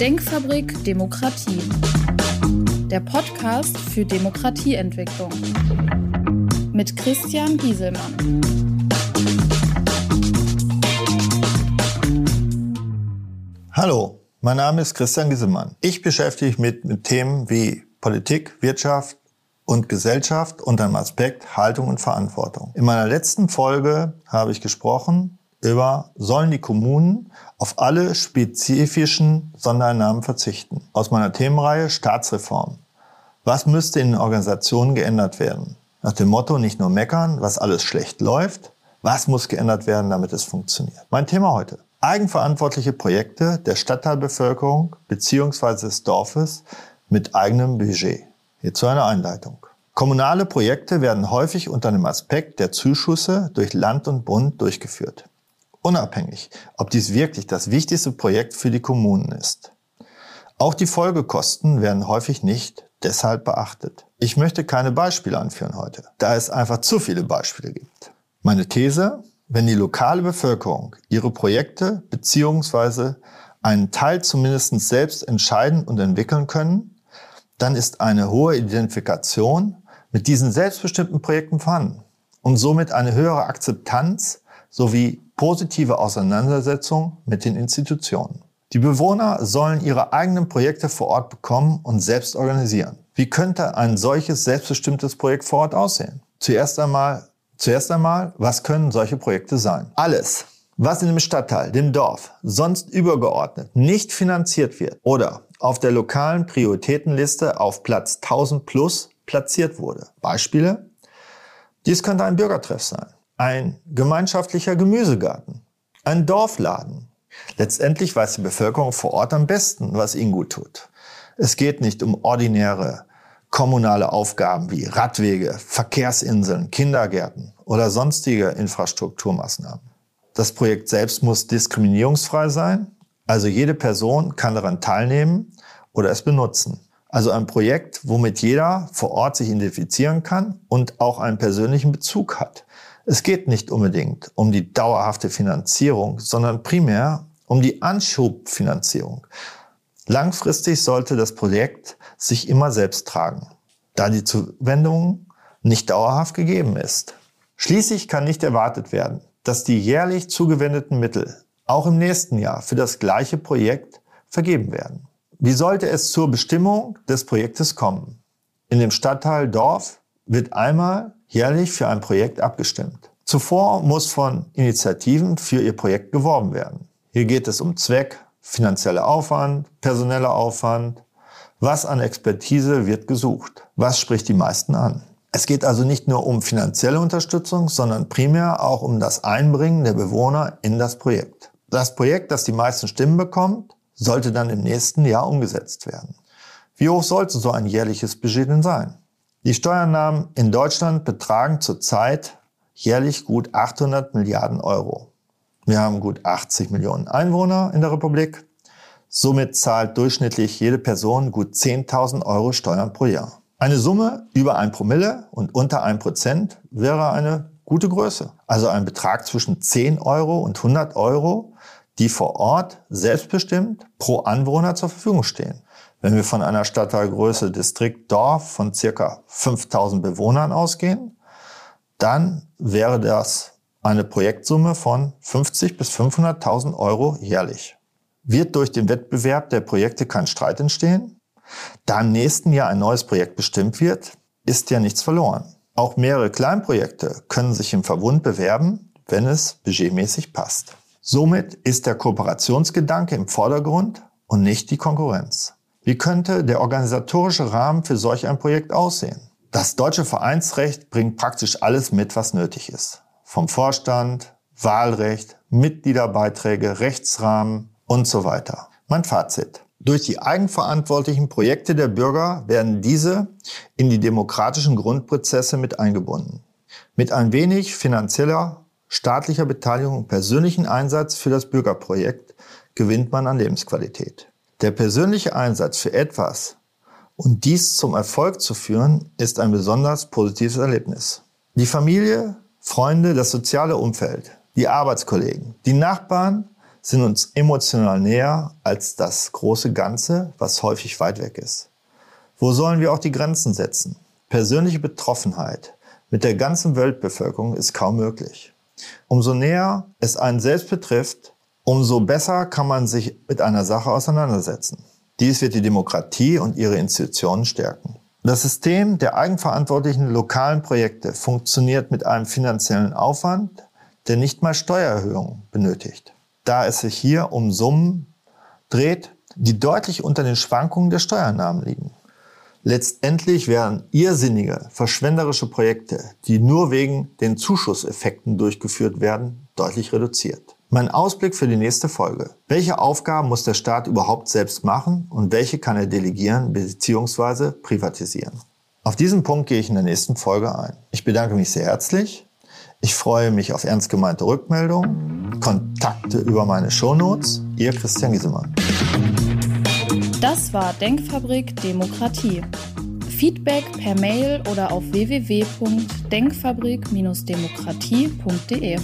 Denkfabrik Demokratie. Der Podcast für Demokratieentwicklung. Mit Christian Gieselmann. Hallo, mein Name ist Christian Gieselmann. Ich beschäftige mich mit, mit Themen wie Politik, Wirtschaft, und Gesellschaft unter dem Aspekt Haltung und Verantwortung. In meiner letzten Folge habe ich gesprochen über, sollen die Kommunen auf alle spezifischen Sondereinnahmen verzichten. Aus meiner Themenreihe Staatsreform. Was müsste in den Organisationen geändert werden? Nach dem Motto nicht nur meckern, was alles schlecht läuft, was muss geändert werden, damit es funktioniert. Mein Thema heute. Eigenverantwortliche Projekte der Stadtteilbevölkerung bzw. des Dorfes mit eigenem Budget. Hierzu eine Einleitung. Kommunale Projekte werden häufig unter dem Aspekt der Zuschüsse durch Land und Bund durchgeführt. Unabhängig, ob dies wirklich das wichtigste Projekt für die Kommunen ist. Auch die Folgekosten werden häufig nicht deshalb beachtet. Ich möchte keine Beispiele anführen heute, da es einfach zu viele Beispiele gibt. Meine These, wenn die lokale Bevölkerung ihre Projekte bzw. einen Teil zumindest selbst entscheiden und entwickeln können, dann ist eine hohe Identifikation mit diesen selbstbestimmten Projekten vorhanden und somit eine höhere Akzeptanz sowie positive Auseinandersetzung mit den Institutionen. Die Bewohner sollen ihre eigenen Projekte vor Ort bekommen und selbst organisieren. Wie könnte ein solches selbstbestimmtes Projekt vor Ort aussehen? Zuerst einmal, zuerst einmal, was können solche Projekte sein? Alles, was in dem Stadtteil, dem Dorf, sonst übergeordnet nicht finanziert wird oder auf der lokalen Prioritätenliste auf Platz 1000 plus platziert wurde. Beispiele? Dies könnte ein Bürgertreff sein, ein gemeinschaftlicher Gemüsegarten, ein Dorfladen. Letztendlich weiß die Bevölkerung vor Ort am besten, was ihnen gut tut. Es geht nicht um ordinäre kommunale Aufgaben wie Radwege, Verkehrsinseln, Kindergärten oder sonstige Infrastrukturmaßnahmen. Das Projekt selbst muss diskriminierungsfrei sein also jede Person kann daran teilnehmen oder es benutzen. Also ein Projekt, womit jeder vor Ort sich identifizieren kann und auch einen persönlichen Bezug hat. Es geht nicht unbedingt um die dauerhafte Finanzierung, sondern primär um die Anschubfinanzierung. Langfristig sollte das Projekt sich immer selbst tragen, da die Zuwendung nicht dauerhaft gegeben ist. Schließlich kann nicht erwartet werden, dass die jährlich zugewendeten Mittel auch im nächsten Jahr für das gleiche Projekt vergeben werden. Wie sollte es zur Bestimmung des Projektes kommen? In dem Stadtteil Dorf wird einmal jährlich für ein Projekt abgestimmt. Zuvor muss von Initiativen für ihr Projekt geworben werden. Hier geht es um Zweck, finanzieller Aufwand, personeller Aufwand. Was an Expertise wird gesucht? Was spricht die meisten an? Es geht also nicht nur um finanzielle Unterstützung, sondern primär auch um das Einbringen der Bewohner in das Projekt. Das Projekt, das die meisten Stimmen bekommt, sollte dann im nächsten Jahr umgesetzt werden. Wie hoch sollte so ein jährliches Budget denn sein? Die Steuernahmen in Deutschland betragen zurzeit jährlich gut 800 Milliarden Euro. Wir haben gut 80 Millionen Einwohner in der Republik. Somit zahlt durchschnittlich jede Person gut 10.000 Euro Steuern pro Jahr. Eine Summe über ein Promille und unter ein Prozent wäre eine gute Größe. Also ein Betrag zwischen 10 Euro und 100 Euro die vor Ort selbstbestimmt pro Anwohner zur Verfügung stehen. Wenn wir von einer Stadtteilgröße Distrikt Dorf von circa 5000 Bewohnern ausgehen, dann wäre das eine Projektsumme von 50 bis 500.000 Euro jährlich. Wird durch den Wettbewerb der Projekte kein Streit entstehen? Da im nächsten Jahr ein neues Projekt bestimmt wird, ist ja nichts verloren. Auch mehrere Kleinprojekte können sich im Verbund bewerben, wenn es budgetmäßig passt. Somit ist der Kooperationsgedanke im Vordergrund und nicht die Konkurrenz. Wie könnte der organisatorische Rahmen für solch ein Projekt aussehen? Das deutsche Vereinsrecht bringt praktisch alles mit, was nötig ist. Vom Vorstand, Wahlrecht, Mitgliederbeiträge, Rechtsrahmen und so weiter. Mein Fazit. Durch die eigenverantwortlichen Projekte der Bürger werden diese in die demokratischen Grundprozesse mit eingebunden. Mit ein wenig finanzieller staatlicher Beteiligung und persönlichen Einsatz für das Bürgerprojekt gewinnt man an Lebensqualität. Der persönliche Einsatz für etwas und dies zum Erfolg zu führen, ist ein besonders positives Erlebnis. Die Familie, Freunde, das soziale Umfeld, die Arbeitskollegen, die Nachbarn sind uns emotional näher als das große Ganze, was häufig weit weg ist. Wo sollen wir auch die Grenzen setzen? Persönliche Betroffenheit mit der ganzen Weltbevölkerung ist kaum möglich. Umso näher es einen selbst betrifft, umso besser kann man sich mit einer Sache auseinandersetzen. Dies wird die Demokratie und ihre Institutionen stärken. Das System der eigenverantwortlichen lokalen Projekte funktioniert mit einem finanziellen Aufwand, der nicht mal Steuererhöhungen benötigt, da es sich hier um Summen dreht, die deutlich unter den Schwankungen der Steuernahmen liegen. Letztendlich werden irrsinnige, verschwenderische Projekte, die nur wegen den Zuschusseffekten durchgeführt werden, deutlich reduziert. Mein Ausblick für die nächste Folge. Welche Aufgaben muss der Staat überhaupt selbst machen und welche kann er delegieren bzw. privatisieren? Auf diesen Punkt gehe ich in der nächsten Folge ein. Ich bedanke mich sehr herzlich. Ich freue mich auf ernst gemeinte Rückmeldungen, Kontakte über meine Shownotes. Ihr Christian Giesemann. Das war Denkfabrik Demokratie. Feedback per Mail oder auf www.denkfabrik-demokratie.de.